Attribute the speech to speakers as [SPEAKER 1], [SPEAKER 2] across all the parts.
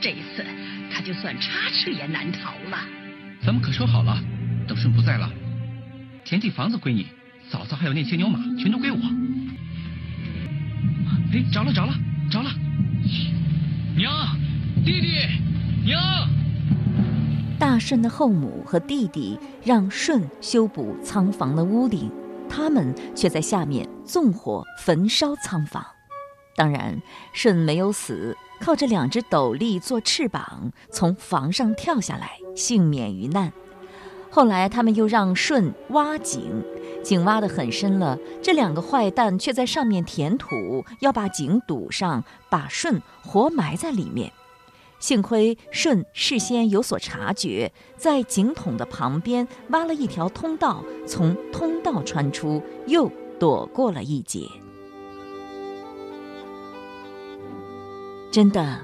[SPEAKER 1] 这次他就算插翅也难逃了。
[SPEAKER 2] 咱们可说好了，等舜不在了，田地房子归你，嫂嫂还有那些牛马全都归我。哎，着了着了着了！娘，弟弟，娘！
[SPEAKER 3] 大舜的后母和弟弟让舜修补仓房的屋顶，他们却在下面纵火焚烧仓房。当然，舜没有死，靠着两只斗笠做翅膀，从房上跳下来，幸免于难。后来，他们又让舜挖井，井挖得很深了，这两个坏蛋却在上面填土，要把井堵上，把舜活埋在里面。幸亏舜事先有所察觉，在井筒的旁边挖了一条通道，从通道穿出，又躲过了一劫。真的，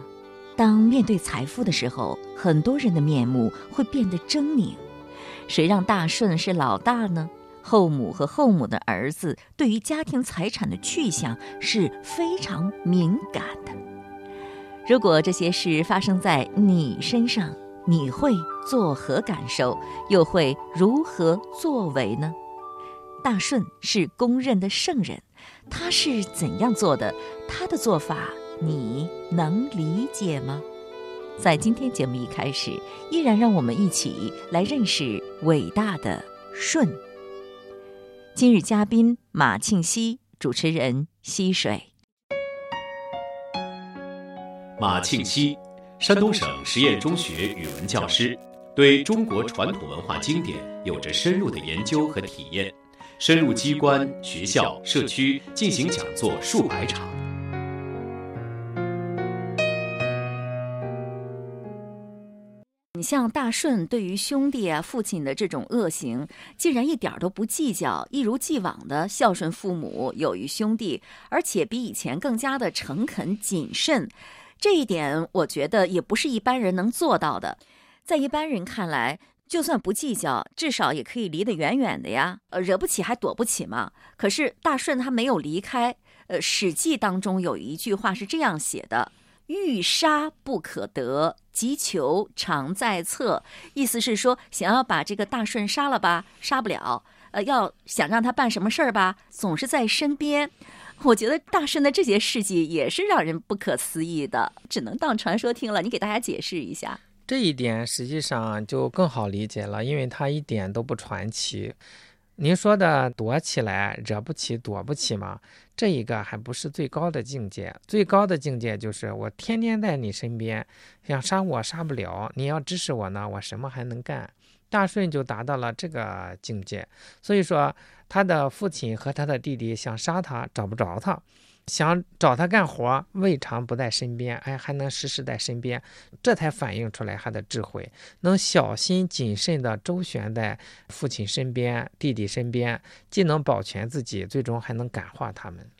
[SPEAKER 3] 当面对财富的时候，很多人的面目会变得狰狞。谁让大顺是老大呢？后母和后母的儿子对于家庭财产的去向是非常敏感的。如果这些事发生在你身上，你会作何感受？又会如何作为呢？大顺是公认的圣人，他是怎样做的？他的做法你能理解吗？在今天节目一开始，依然让我们一起来认识伟大的舜。今日嘉宾马庆西，主持人溪水。
[SPEAKER 4] 马庆西，山东省实验中学语文教师，对中国传统文化经典有着深入的研究和体验，深入机关、学校、社区进行讲座数百场。
[SPEAKER 3] 像大顺对于兄弟啊、父亲的这种恶行，竟然一点都不计较，一如既往的孝顺父母、友谊兄弟，而且比以前更加的诚恳谨慎。这一点，我觉得也不是一般人能做到的。在一般人看来，就算不计较，至少也可以离得远远的呀，呃，惹不起还躲不起嘛。可是大顺他没有离开。呃，《史记》当中有一句话是这样写的。欲杀不可得，急求常在侧。意思是说，想要把这个大顺杀了吧，杀不了。呃，要想让他办什么事儿吧，总是在身边。我觉得大顺的这些事迹也是让人不可思议的，只能当传说听了。你给大家解释一下。
[SPEAKER 5] 这一点实际上就更好理解了，因为他一点都不传奇。您说的躲起来，惹不起，躲不起吗？这一个还不是最高的境界，最高的境界就是我天天在你身边，想杀我杀不了，你要支持我呢，我什么还能干？大顺就达到了这个境界，所以说他的父亲和他的弟弟想杀他，找不着他。想找他干活，未尝不在身边，哎，还能时时在身边，这才反映出来他的智慧，能小心谨慎地周旋在父亲身边、弟弟身边，既能保全自己，最终还能感化他们。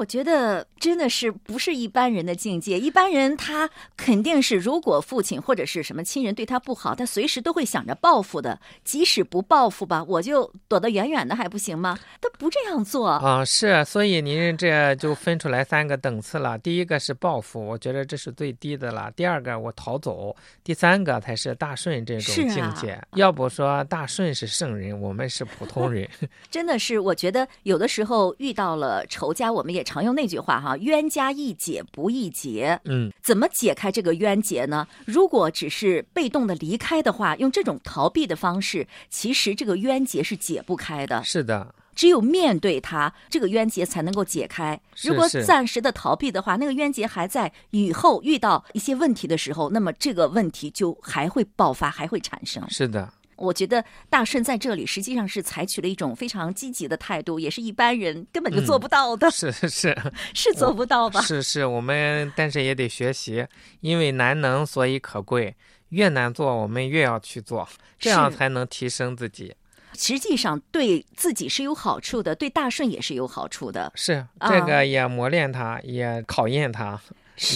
[SPEAKER 3] 我觉得真的是不是一般人的境界。一般人他肯定是，如果父亲或者是什么亲人对他不好，他随时都会想着报复的。即使不报复吧，我就躲得远远的还不行吗？他不这样做
[SPEAKER 5] 啊。是，所以您这就分出来三个等次了。第一个是报复，我觉得这是最低的了。第二个我逃走，第三个才是大顺这种境界。要不说大顺是圣人，我们是普通人。
[SPEAKER 3] 真的是，我觉得有的时候遇到了仇家，我们也。常用那句话哈，冤家宜解不宜结。
[SPEAKER 5] 嗯，
[SPEAKER 3] 怎么解开这个冤结呢？如果只是被动的离开的话，用这种逃避的方式，其实这个冤结是解不开的。
[SPEAKER 5] 是的，
[SPEAKER 3] 只有面对它，这个冤结才能够解开。如果暂时的逃避的话，那个冤结还在，以后遇到一些问题的时候，那么这个问题就还会爆发，还会产生。
[SPEAKER 5] 是的。
[SPEAKER 3] 我觉得大顺在这里实际上是采取了一种非常积极的态度，也是一般人根本就做不到的。
[SPEAKER 5] 是是是，
[SPEAKER 3] 是做不到吧？
[SPEAKER 5] 是是，我们但是也得学习，因为难能所以可贵，越难做我们越要去做，这样才能提升自己。
[SPEAKER 3] 实际上对自己是有好处的，对大顺也是有好处的。
[SPEAKER 5] 是这个也磨练他，也考验他。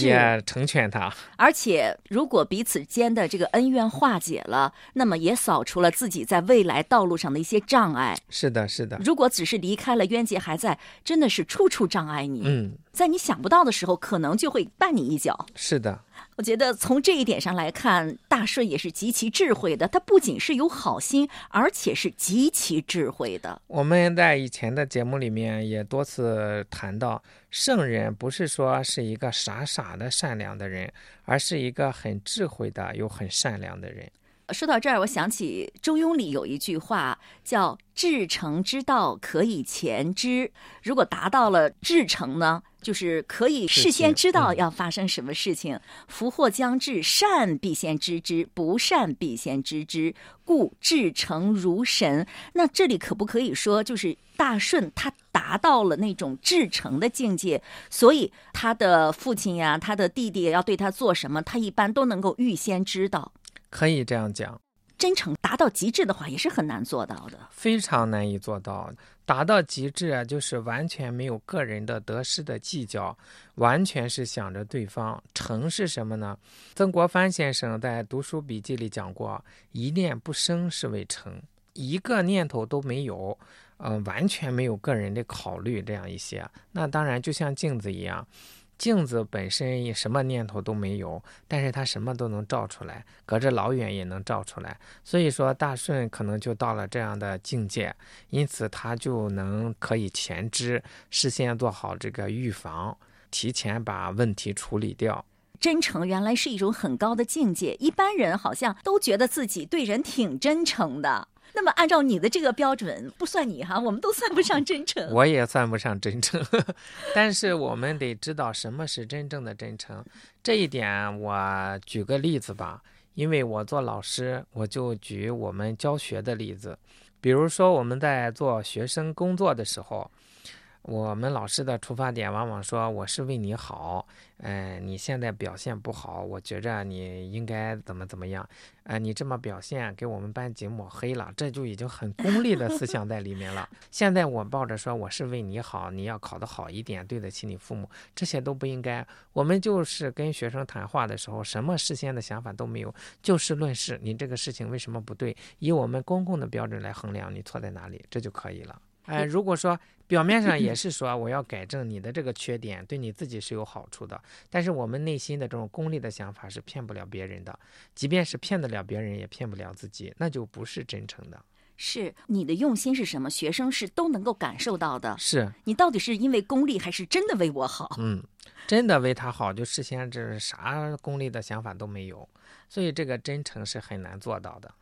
[SPEAKER 5] 也成全他，
[SPEAKER 3] 而且如果彼此间的这个恩怨化解了，那么也扫除了自己在未来道路上的一些障碍。
[SPEAKER 5] 是的，是的。
[SPEAKER 3] 如果只是离开了，冤结还在，真的是处处障碍你。
[SPEAKER 5] 嗯，
[SPEAKER 3] 在你想不到的时候，可能就会绊你一脚。
[SPEAKER 5] 是的。
[SPEAKER 3] 我觉得从这一点上来看，大顺也是极其智慧的。他不仅是有好心，而且是极其智慧的。
[SPEAKER 5] 我们在以前的节目里面也多次谈到，圣人不是说是一个傻傻的善良的人，而是一个很智慧的又很善良的人。
[SPEAKER 3] 说到这儿，我想起《中庸》里有一句话，叫“至诚之道，可以前知”。如果达到了至诚呢，就是可以事先知道要发生什么事情。福祸将至，善必先知之，不善必先知之，故至诚如神。那这里可不可以说，就是大顺他达到了那种至诚的境界，所以他的父亲呀，他的弟弟要对他做什么，他一般都能够预先知道。
[SPEAKER 5] 可以这样讲，
[SPEAKER 3] 真诚达到极致的话，也是很难做到的，
[SPEAKER 5] 非常难以做到。达到极致啊，就是完全没有个人的得失的计较，完全是想着对方。诚是什么呢？曾国藩先生在读书笔记里讲过：“一念不生是为诚，一个念头都没有，嗯，完全没有个人的考虑，这样一些，那当然就像镜子一样。”镜子本身也什么念头都没有，但是它什么都能照出来，隔着老远也能照出来。所以说大顺可能就到了这样的境界，因此他就能可以前知，事先做好这个预防，提前把问题处理掉。
[SPEAKER 3] 真诚原来是一种很高的境界，一般人好像都觉得自己对人挺真诚的。那么，按照你的这个标准，不算你哈，我们都算不上真诚。
[SPEAKER 5] 我也算不上真诚，但是我们得知道什么是真正的真诚。这一点，我举个例子吧，因为我做老师，我就举我们教学的例子。比如说，我们在做学生工作的时候。我们老师的出发点往往说我是为你好，嗯，你现在表现不好，我觉着你应该怎么怎么样，呃，你这么表现给我们班级抹黑了，这就已经很功利的思想在里面了。现在我抱着说我是为你好，你要考得好一点，对得起你父母，这些都不应该。我们就是跟学生谈话的时候，什么事先的想法都没有，就事论事，你这个事情为什么不对？以我们公共的标准来衡量，你错在哪里，这就可以了。哎，如果说表面上也是说我要改正你的这个缺点，对你自己是有好处的，但是我们内心的这种功利的想法是骗不了别人的，即便是骗得了别人，也骗不了自己，那就不是真诚的。
[SPEAKER 3] 是你的用心是什么？学生是都能够感受到的。
[SPEAKER 5] 是
[SPEAKER 3] 你到底是因为功利，还是真的为我好？
[SPEAKER 5] 嗯，真的为他好，就事先这啥功利的想法都没有，所以这个真诚是很难做到的。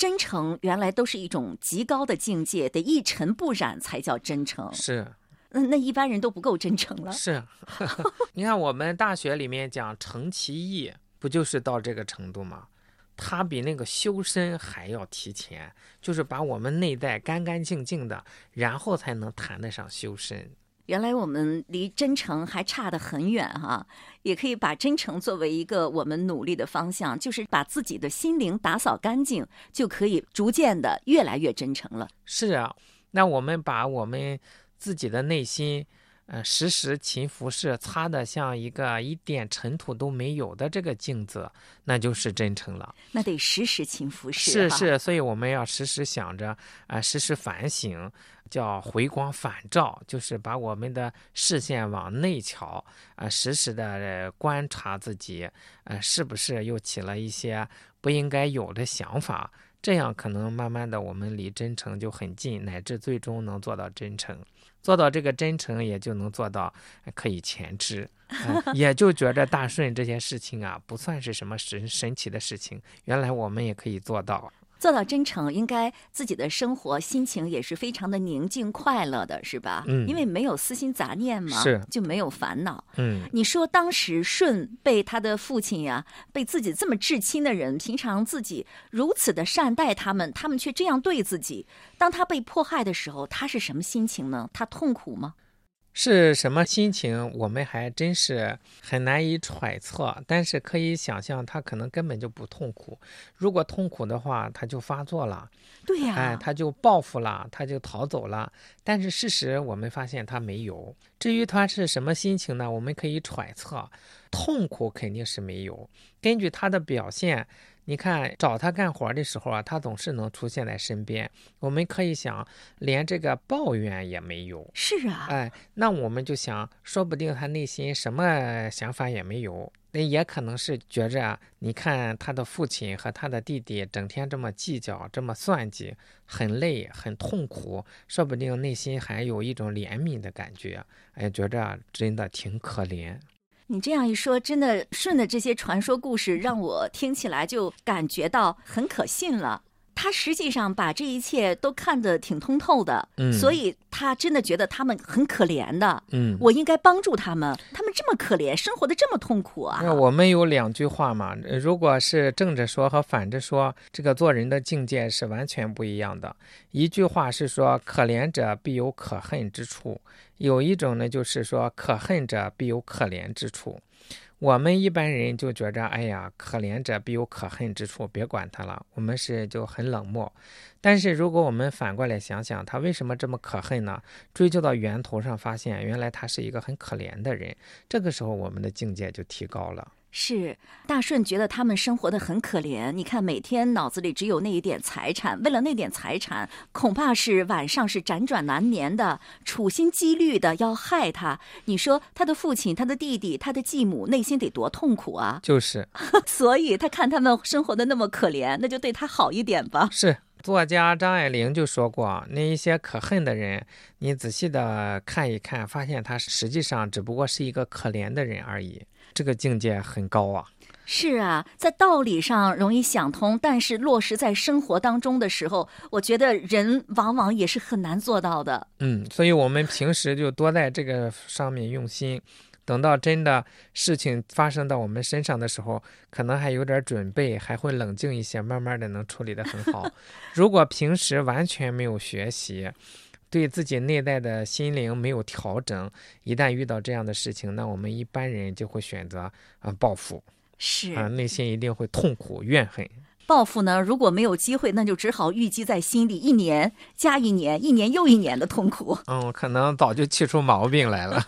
[SPEAKER 3] 真诚原来都是一种极高的境界，得一尘不染才叫真诚。
[SPEAKER 5] 是，
[SPEAKER 3] 那那一般人都不够真诚了。
[SPEAKER 5] 是，你看我们大学里面讲诚其意，不就是到这个程度吗？他比那个修身还要提前，就是把我们内在干干净净的，然后才能谈得上修身。
[SPEAKER 3] 原来我们离真诚还差得很远哈，也可以把真诚作为一个我们努力的方向，就是把自己的心灵打扫干净，就可以逐渐的越来越真诚了。
[SPEAKER 5] 是啊，那我们把我们自己的内心。呃，时时勤拂拭，擦的像一个一点尘土都没有的这个镜子，那就是真诚了。
[SPEAKER 3] 那得时时勤拂拭。
[SPEAKER 5] 是是，所以我们要时时想着啊，时时反省，叫回光返照，就是把我们的视线往内瞧啊，时时的观察自己，呃，是不是又起了一些不应该有的想法？这样可能慢慢的我们离真诚就很近，乃至最终能做到真诚。做到这个真诚，也就能做到可以前知，也就觉着大顺这些事情啊，不算是什么神神奇的事情。原来我们也可以做到。
[SPEAKER 3] 做到真诚，应该自己的生活心情也是非常的宁静快乐的，是吧？
[SPEAKER 5] 嗯，
[SPEAKER 3] 因为没有私心杂念嘛，
[SPEAKER 5] 是
[SPEAKER 3] 就没有烦恼。
[SPEAKER 5] 嗯，
[SPEAKER 3] 你说当时舜被他的父亲呀，被自己这么至亲的人，平常自己如此的善待他们，他们却这样对自己，当他被迫害的时候，他是什么心情呢？他痛苦吗？
[SPEAKER 5] 是什么心情，我们还真是很难以揣测。但是可以想象，他可能根本就不痛苦。如果痛苦的话，他就发作了。
[SPEAKER 3] 对呀，
[SPEAKER 5] 哎，他就报复了，他就逃走了。但是事实我们发现他没有。至于他是什么心情呢？我们可以揣测，痛苦肯定是没有。根据他的表现。你看，找他干活的时候啊，他总是能出现在身边。我们可以想，连这个抱怨也没有。
[SPEAKER 3] 是啊，
[SPEAKER 5] 哎，那我们就想，说不定他内心什么想法也没有。那也可能是觉着，你看他的父亲和他的弟弟整天这么计较、这么算计，很累、很痛苦，说不定内心还有一种怜悯的感觉，哎，觉着真的挺可怜。
[SPEAKER 3] 你这样一说，真的顺着这些传说故事，让我听起来就感觉到很可信了。他实际上把这一切都看得挺通透的，
[SPEAKER 5] 嗯
[SPEAKER 3] 所以他真的觉得他们很可怜的。
[SPEAKER 5] 嗯，
[SPEAKER 3] 我应该帮助他们，他们这么可怜，生活的这么痛苦啊！
[SPEAKER 5] 那我们有两句话嘛，呃如果是正着说和反着说，这个做人的境界是完全不一样的。一句话是说“可怜者必有可恨之处”，有一种呢就是说“可恨者必有可怜之处”。我们一般人就觉着，哎呀，可怜者必有可恨之处，别管他了，我们是就很冷漠。但是如果我们反过来想想，他为什么这么可恨呢？追究到源头上，发现原来他是一个很可怜的人。这个时候，我们的境界就提高了。
[SPEAKER 3] 是大顺觉得他们生活的很可怜，你看每天脑子里只有那一点财产，为了那点财产，恐怕是晚上是辗转难眠的，处心积虑的要害他。你说他的父亲、他的弟弟、他的继母内心得多痛苦啊！
[SPEAKER 5] 就是
[SPEAKER 3] 所以他看他们生活的那么可怜，那就对他好一点吧。
[SPEAKER 5] 是，作家张爱玲就说过，那一些可恨的人，你仔细的看一看，发现他实际上只不过是一个可怜的人而已。这个境界很高啊。
[SPEAKER 3] 是啊，在道理上容易想通，但是落实在生活当中的时候，我觉得人往往也是很难做到的。
[SPEAKER 5] 嗯，所以我们平时就多在这个上面用心。等到真的事情发生到我们身上的时候，可能还有点准备，还会冷静一些，慢慢的能处理得很好。如果平时完全没有学习，对自己内在的心灵没有调整，一旦遇到这样的事情，那我们一般人就会选择啊、报复
[SPEAKER 3] 是
[SPEAKER 5] 啊，内心一定会痛苦怨恨。
[SPEAKER 3] 报复呢，如果没有机会，那就只好郁积在心里，一年加一年，一年又一年的痛苦。
[SPEAKER 5] 嗯，可能早就气出毛病来了。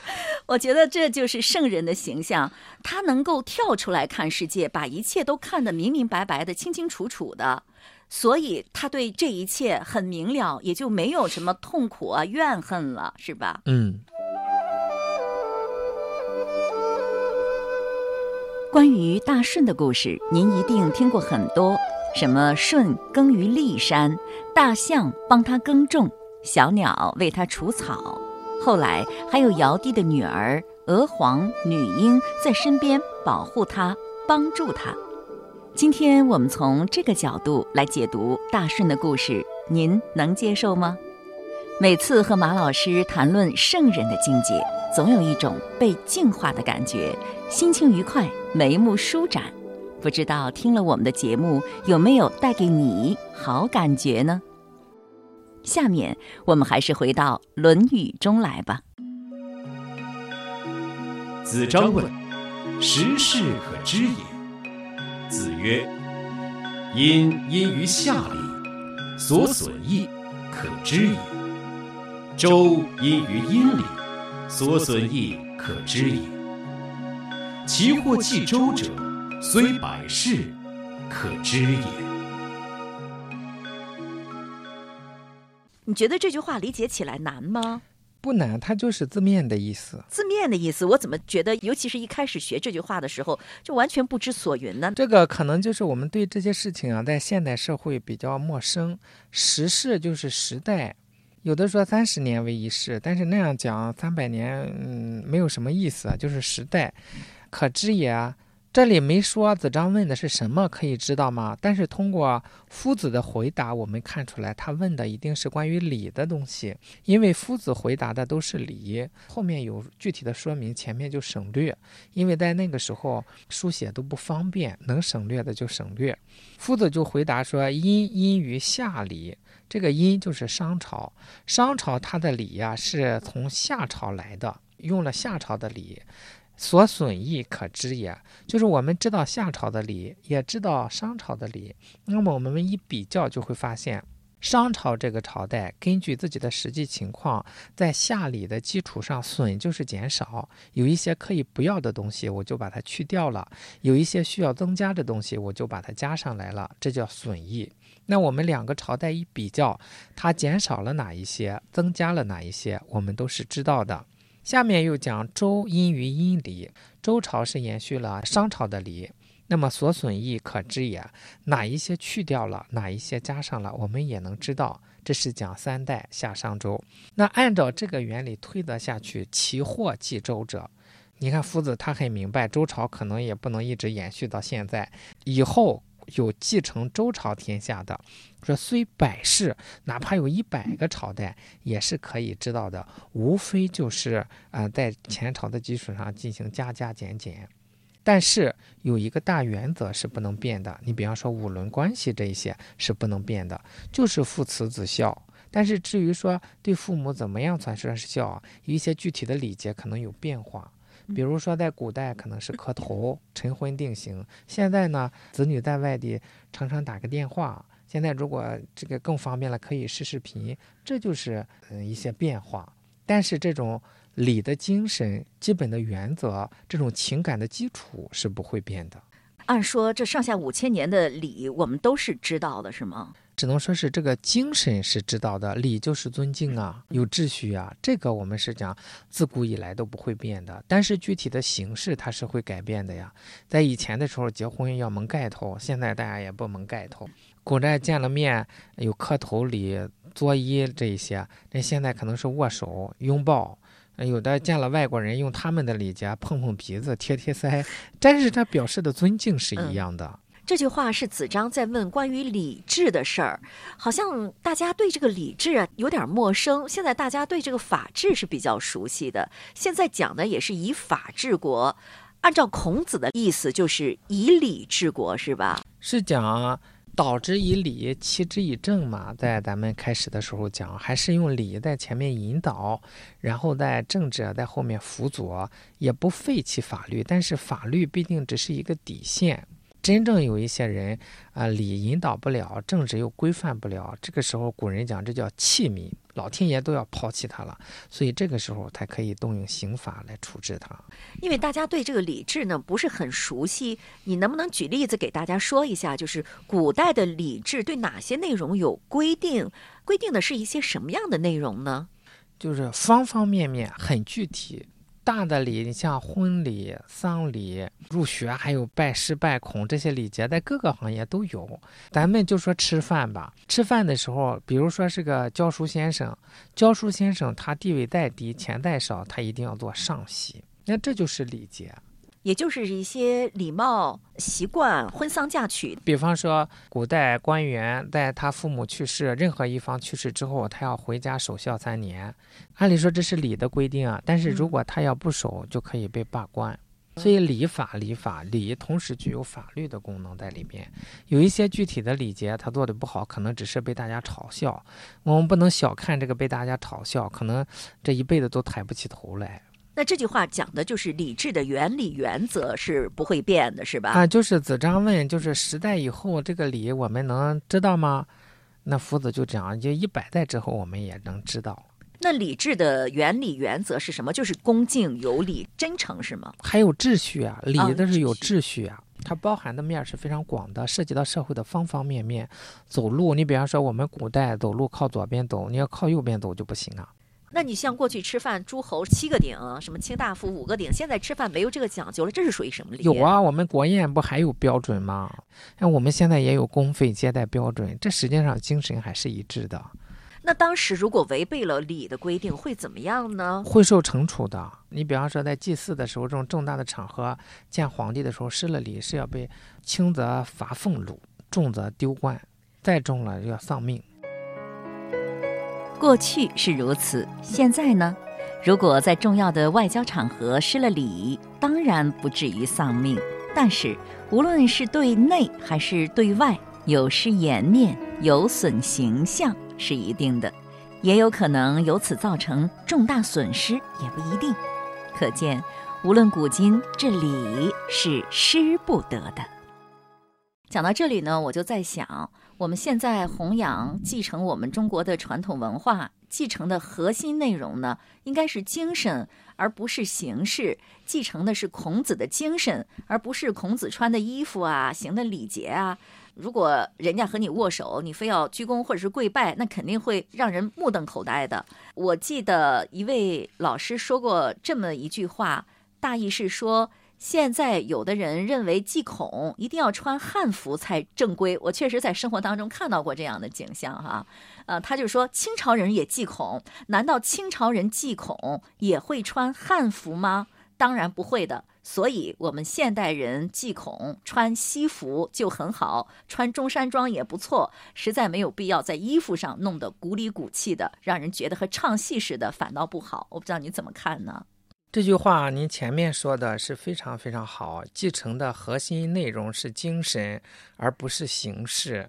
[SPEAKER 3] 我觉得这就是圣人的形象，他能够跳出来看世界，把一切都看得明明白白的、清清楚楚的，所以他对这一切很明了，也就没有什么痛苦啊、怨恨了，是吧？
[SPEAKER 5] 嗯，
[SPEAKER 3] 关于大舜的故事，您一定听过很多，什么舜耕于骊山，大象帮他耕种，小鸟为他除草。后来还有尧帝的女儿娥皇、女英在身边保护他、帮助他。今天我们从这个角度来解读大顺的故事，您能接受吗？每次和马老师谈论圣人的境界，总有一种被净化的感觉，心情愉快，眉目舒展。不知道听了我们的节目有没有带给你好感觉呢？下面我们还是回到《论语》中来吧。
[SPEAKER 4] 子张问：“时事可知也？”子曰：“因因于夏礼，所损益可知也。周因于殷礼，所损益可知也。其或继周者，虽百世，可知也。”
[SPEAKER 3] 你觉得这句话理解起来难吗？
[SPEAKER 5] 不难，它就是字面的意思。
[SPEAKER 3] 字面的意思，我怎么觉得，尤其是一开始学这句话的时候，就完全不知所云呢？
[SPEAKER 5] 这个可能就是我们对这些事情啊，在现代社会比较陌生。时事就是时代，有的说三十年为一世，但是那样讲三百年，嗯，没有什么意思啊，就是时代。可知也啊，这里没说子张问的是什么，可以知道吗？但是通过夫子的回答，我们看出来他问的一定是关于礼的东西，因为夫子回答的都是礼，后面有具体的说明，前面就省略。因为在那个时候书写都不方便，能省略的就省略。夫子就回答说：“殷殷于夏礼，这个殷就是商朝，商朝它的礼呀、是从夏朝来的，用了夏朝的礼。”所损益可知也，就是我们知道夏朝的礼，也知道商朝的礼，那么我们一比较就会发现，商朝这个朝代根据自己的实际情况，在夏礼的基础上损就是减少，有一些可以不要的东西，我就把它去掉了；有一些需要增加的东西，我就把它加上来了，这叫损益。那我们两个朝代一比较，它减少了哪一些，增加了哪一些，我们都是知道的。下面又讲周因于殷礼，周朝是延续了商朝的礼。那么所损益可知也，哪一些去掉了，哪一些加上了，我们也能知道。这是讲三代夏商周。那按照这个原理推得下去，其祸继周者。你看夫子他很明白，周朝可能也不能一直延续到现在，以后有继承周朝天下的，说虽百世，哪怕有一百个朝代，也是可以知道的。无非就是啊，在前朝的基础上进行加加减减。但是有一个大原则是不能变的，你比方说五伦关系这一些是不能变的，就是父慈子孝。但是至于说对父母怎么样才算是孝，一些具体的礼节可能有变化。比如说在古代可能是磕头、晨昏定型，现在呢子女在外地常常打个电话，现在如果这个更方便了，可以视视频，这就是嗯一些变化。但是这种。礼的精神、基本的原则，这种情感的基础是不会变的。
[SPEAKER 3] 按说这上下五千年的礼，我们都是知道的，是吗？
[SPEAKER 5] 只能说是这个精神是知道的。礼就是尊敬啊，有秩序啊，这个我们是讲自古以来都不会变的。但是具体的形式它是会改变的呀。在以前的时候，结婚要蒙盖头，现在大家也不蒙盖头。古代见了面有磕头礼、作揖这一些，那现在可能是握手、拥抱。有的见了外国人，用他们的礼节碰碰鼻子、贴贴腮，但是他表示的尊敬是一样的。
[SPEAKER 3] 这句话是子张在问关于礼制的事儿，好像大家对这个礼制啊有点陌生。现在大家对这个法治是比较熟悉的。现在讲的也是以法治国，按照孔子的意思就是以礼治国，是吧？
[SPEAKER 5] 是讲。导之以礼，齐之以政嘛，在咱们开始的时候讲，还是用礼在前面引导，然后在政治在后面辅佐，也不废弃法律，但是法律必定只是一个底线。真正有一些人啊，礼引导不了，政治又规范不了，这个时候古人讲这叫弃民，老天爷都要抛弃他了，所以这个时候才可以动用刑法来处置他。
[SPEAKER 3] 因为大家对这个礼制呢不是很熟悉，你能不能举例子给大家说一下，就是古代的礼制对哪些内容有规定？规定的是一些什么样的内容呢？
[SPEAKER 5] 就是方方面面很具体。大的礼，你像婚礼、丧礼、入学，还有拜师拜孔这些礼节，在各个行业都有。咱们就说吃饭吧，吃饭的时候，比如说是个教书先生，教书先生他地位再低，钱再少，他一定要做上席，那这就是礼节。
[SPEAKER 3] 也就是一些礼貌习惯，婚丧嫁娶。
[SPEAKER 5] 比方说，古代官员在他父母去世，任何一方去世之后，他要回家守孝三年。按理说这是礼的规定啊，但是如果他要不守，就可以被罢官。所以礼法、礼法、礼同时具有法律的功能在里面。有一些具体的礼节他做的不好，可能只是被大家嘲笑。我们不能小看这个被大家嘲笑，可能这一辈子都抬不起头来。
[SPEAKER 3] 那这句话讲的就是理智的原理原则是不会变的，是吧？
[SPEAKER 5] 啊，就是子张问，就是十代以后这个礼我们能知道吗？那夫子就讲，就一百代之后我们也能知道。
[SPEAKER 3] 那理智的原理原则是什么？就是恭敬有礼、真诚，是吗？
[SPEAKER 5] 还有秩序啊，礼的是有秩序啊，它包含的面是非常广的，涉及到社会的方方面面。走路，你比方说我们古代走路靠左边走，你要靠右边走就不行啊。
[SPEAKER 3] 那你像过去吃饭，诸侯七个鼎，什么卿大夫五个鼎，现在吃饭没有这个讲究了，这是属于什么礼？
[SPEAKER 5] 有啊，我们国宴不还有标准吗？那我们现在也有公费接待标准，这实际上精神还是一致的。
[SPEAKER 3] 那当时如果违背了礼的规定，会怎么样呢？
[SPEAKER 5] 会受惩处的。你比方说在祭祀的时候，这种重大的场合见皇帝的时候失了礼，是要被轻则罚俸禄，重则丢官，再重了就要丧命。
[SPEAKER 3] 过去是如此，现在呢？如果在重要的外交场合失了礼，当然不至于丧命。但是，无论是对内还是对外，有失颜面、有损形象是一定的，也有可能由此造成重大损失，也不一定。可见，无论古今，这礼是失不得的。讲到这里呢，我就在想，我们现在弘扬、继承我们中国的传统文化，继承的核心内容呢，应该是精神，而不是形式。继承的是孔子的精神，而不是孔子穿的衣服啊、行的礼节啊。如果人家和你握手，你非要鞠躬或者是跪拜，那肯定会让人目瞪口呆的。我记得一位老师说过这么一句话，大意是说。现在有的人认为祭孔一定要穿汉服才正规，我确实在生活当中看到过这样的景象哈。呃，他就说清朝人也祭孔，难道清朝人祭孔也会穿汉服吗？当然不会的。所以，我们现代人祭孔穿西服就很好，穿中山装也不错，实在没有必要在衣服上弄得鼓里鼓气的，让人觉得和唱戏似的，反倒不好。我不知道你怎么看呢？
[SPEAKER 5] 这句话您前面说的是非常非常好，继承的核心内容是精神，而不是形式；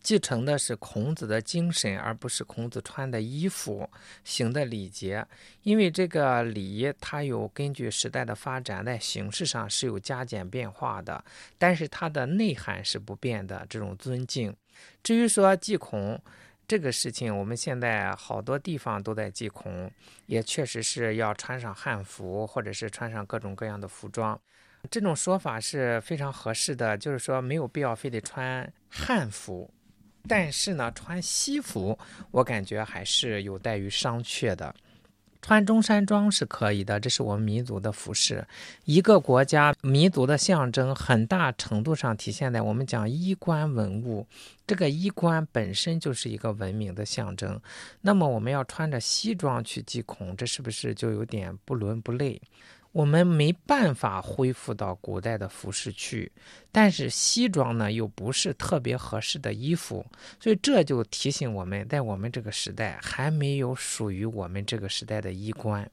[SPEAKER 5] 继承的是孔子的精神，而不是孔子穿的衣服、行的礼节。因为这个礼，它有根据时代的发展，在形式上是有加减变化的，但是它的内涵是不变的。这种尊敬，至于说祭孔。这个事情，我们现在好多地方都在祭孔，也确实是要穿上汉服，或者是穿上各种各样的服装。这种说法是非常合适的，就是说没有必要非得穿汉服，但是呢，穿西服，我感觉还是有待于商榷的。穿中山装是可以的，这是我们民族的服饰。一个国家民族的象征，很大程度上体现在我们讲衣冠文物。这个衣冠本身就是一个文明的象征。那么我们要穿着西装去祭孔，这是不是就有点不伦不类？我们没办法恢复到古代的服饰去，但是西装呢又不是特别合适的衣服，所以这就提醒我们在我们这个时代还没有属于我们这个时代的衣冠，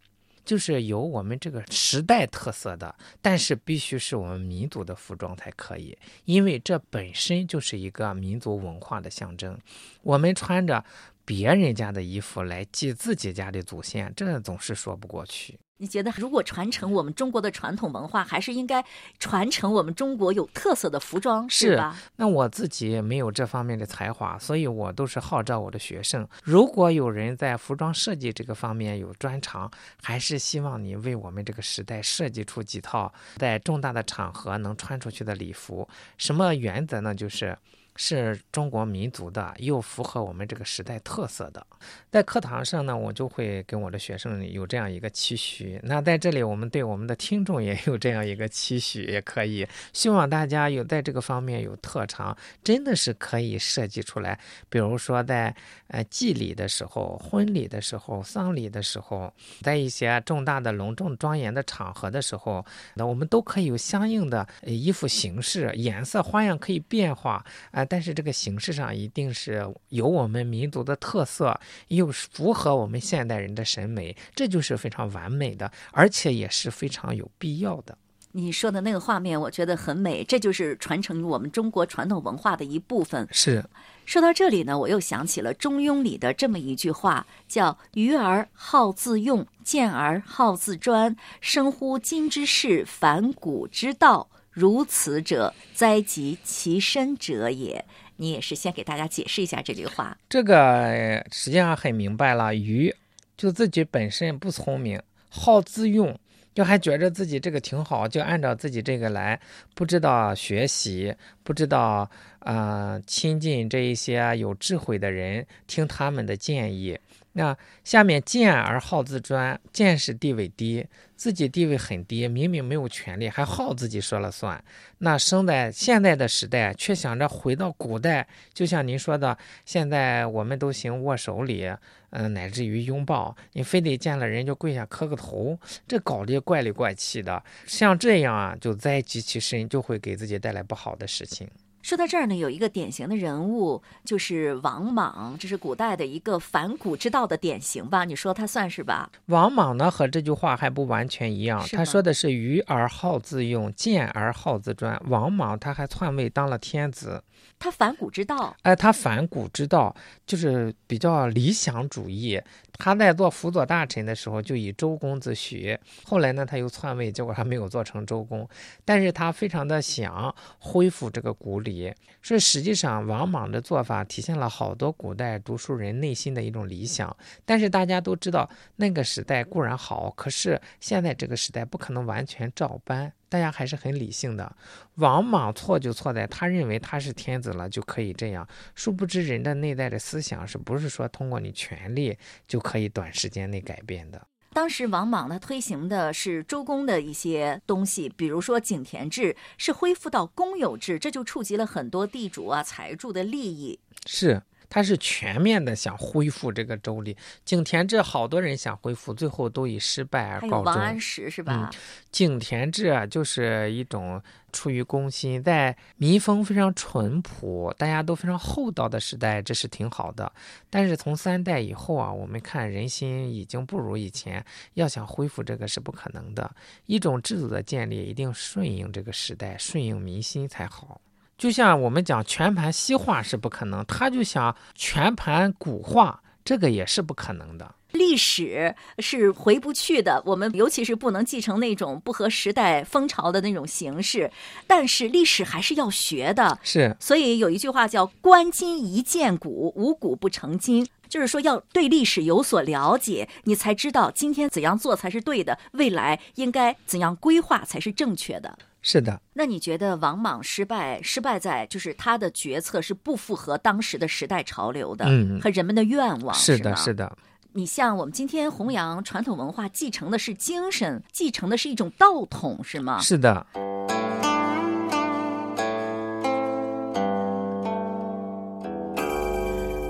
[SPEAKER 5] 就是有我们这个时代特色的，但是必须是我们民族的服装才可以，因为这本身就是一个民族文化的象征。我们穿着别人家的衣服来祭自己家的祖先，这总是说不过去。
[SPEAKER 3] 你觉得，如果传承我们中国的传统文化，还是应该传承我们中国有特色的服装，是吧？
[SPEAKER 5] 那我自己没有这方面的才华，所以我都是号召我的学生，如果有人在服装设计这个方面有专长，还是希望你为我们这个时代设计出几套在重大的场合能穿出去的礼服。什么原则呢？就是。是中国民族的，又符合我们这个时代特色的。在课堂上呢，我就会跟我的学生有这样一个期许。那在这里，我们对我们的听众也有这样一个期许，也可以希望大家有在这个方面有特长，真的是可以设计出来。比如说在呃祭礼的时候、婚礼的时候、丧礼的时候，在一些重大的隆重庄严的场合的时候，那我们都可以有相应的衣服形式、颜色、花样可以变化啊。但是这个形式上一定是有我们民族的特色，又符合我们现代人的审美，这就是非常完美的，而且也是非常有必要的。
[SPEAKER 3] 你说的那个画面，我觉得很美，这就是传承我们中国传统文化的一部分。
[SPEAKER 5] 是。
[SPEAKER 3] 说到这里呢，我又想起了《中庸》里的这么一句话，叫“愚而好自用，见而好自专，生乎今之事，反古之道。”如此者，灾及其身者也。你也是先给大家解释一下这句话。
[SPEAKER 5] 这个实际上很明白了，愚就自己本身不聪明，好自用，就还觉着自己这个挺好，就按照自己这个来，不知道学习，不知道啊亲近这一些有智慧的人，听他们的建议。那下面见而好自专，见识地位低，自己地位很低，明明没有权利，还好自己说了算。那生在现在的时代，却想着回到古代，就像您说的，现在我们都行握手礼，嗯，乃至于拥抱，你非得见了人就跪下磕个头，这搞得怪里怪气的。像这样啊，就灾及其身，就会给自己带来不好的事情。
[SPEAKER 3] 说到这儿呢，有一个典型的人物，就是王莽，这是古代的一个反古之道的典型吧？你说他算是吧？
[SPEAKER 5] 王莽呢，和这句话还不完全一样。他说的是“愚而好自用，见而好自专”。王莽他还篡位当了天子。
[SPEAKER 3] 他反古之道，
[SPEAKER 5] 哎，他反古之道就是比较理想主义。他在做辅佐大臣的时候，就以周公自诩。后来呢，他又篡位，结果还没有做成周公。但是他非常的想恢复这个古礼，所以实际上，王莽的做法体现了好多古代读书人内心的一种理想。但是大家都知道，那个时代固然好，可是现在这个时代不可能完全照搬。大家还是很理性的。王莽错就错在他认为他是天子了就可以这样，殊不知人的内在的思想是不是说通过你权力就可以短时间内改变的。
[SPEAKER 3] 当时王莽他推行的是周公的一些东西，比如说井田制，是恢复到公有制，这就触及了很多地主啊、财主的利益。
[SPEAKER 5] 是，他是全面的想恢复这个州里景田制，好多人想恢复，最后都以失败而告终。
[SPEAKER 3] 王安石是吧？
[SPEAKER 5] 井田制啊，就是一种。出于公心，在民风非常淳朴、大家都非常厚道的时代，这是挺好的。但是从三代以后啊，我们看人心已经不如以前，要想恢复这个是不可能的。一种制度的建立，一定顺应这个时代，顺应民心才好。就像我们讲全盘西化是不可能，他就想全盘古化，这个也是不可能的。
[SPEAKER 3] 历史是回不去的，我们尤其是不能继承那种不合时代风潮的那种形式。但是历史还是要学的，
[SPEAKER 5] 是。
[SPEAKER 3] 所以有一句话叫“观今宜鉴古，无古不成今”，就是说要对历史有所了解，你才知道今天怎样做才是对的，未来应该怎样规划才是正确的。
[SPEAKER 5] 是的。
[SPEAKER 3] 那你觉得王莽失败，失败在就是他的决策是不符合当时的时代潮流的，
[SPEAKER 5] 嗯，
[SPEAKER 3] 和人们的愿望，
[SPEAKER 5] 是的，是的。
[SPEAKER 3] 你像我们今天弘扬传统文化，继承的是精神，继承的是一种道统，是吗？
[SPEAKER 5] 是的。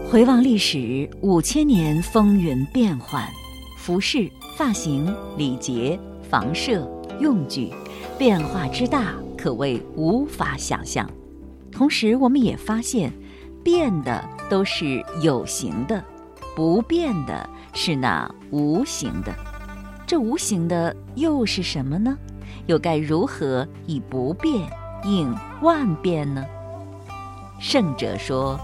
[SPEAKER 3] 回望历史，五千年风云变幻，服饰、发型、礼节、房舍、用具，变化之大，可谓无法想象。同时，我们也发现，变的都是有形的，不变的。是那无形的，这无形的又是什么呢？又该如何以不变应万变呢？圣者说，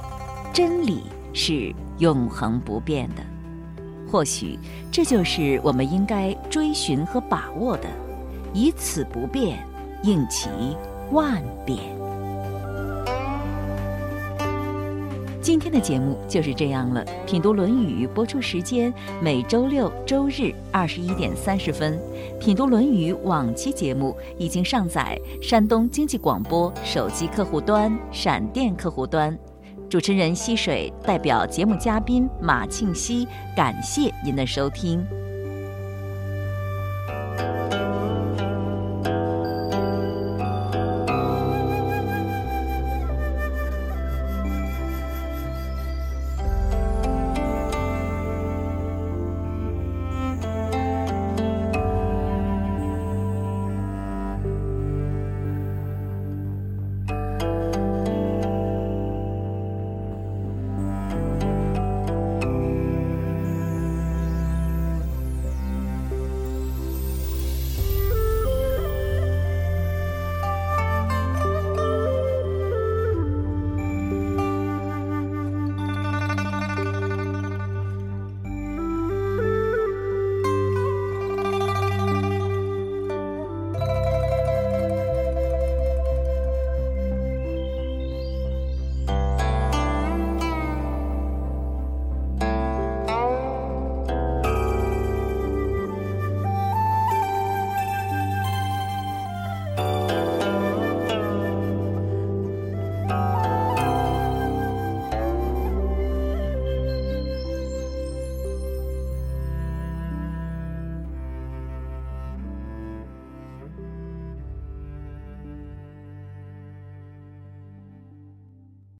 [SPEAKER 3] 真理是永恒不变的，或许这就是我们应该追寻和把握的，以此不变应其万变。今天的节目就是这样了。品读《论语》播出时间每周六、周日二十一点三十分。品读《论语》往期节目已经上载山东经济广播手机客户端、闪电客户端。主持人溪水代表节目嘉宾马庆西，感谢您的收听。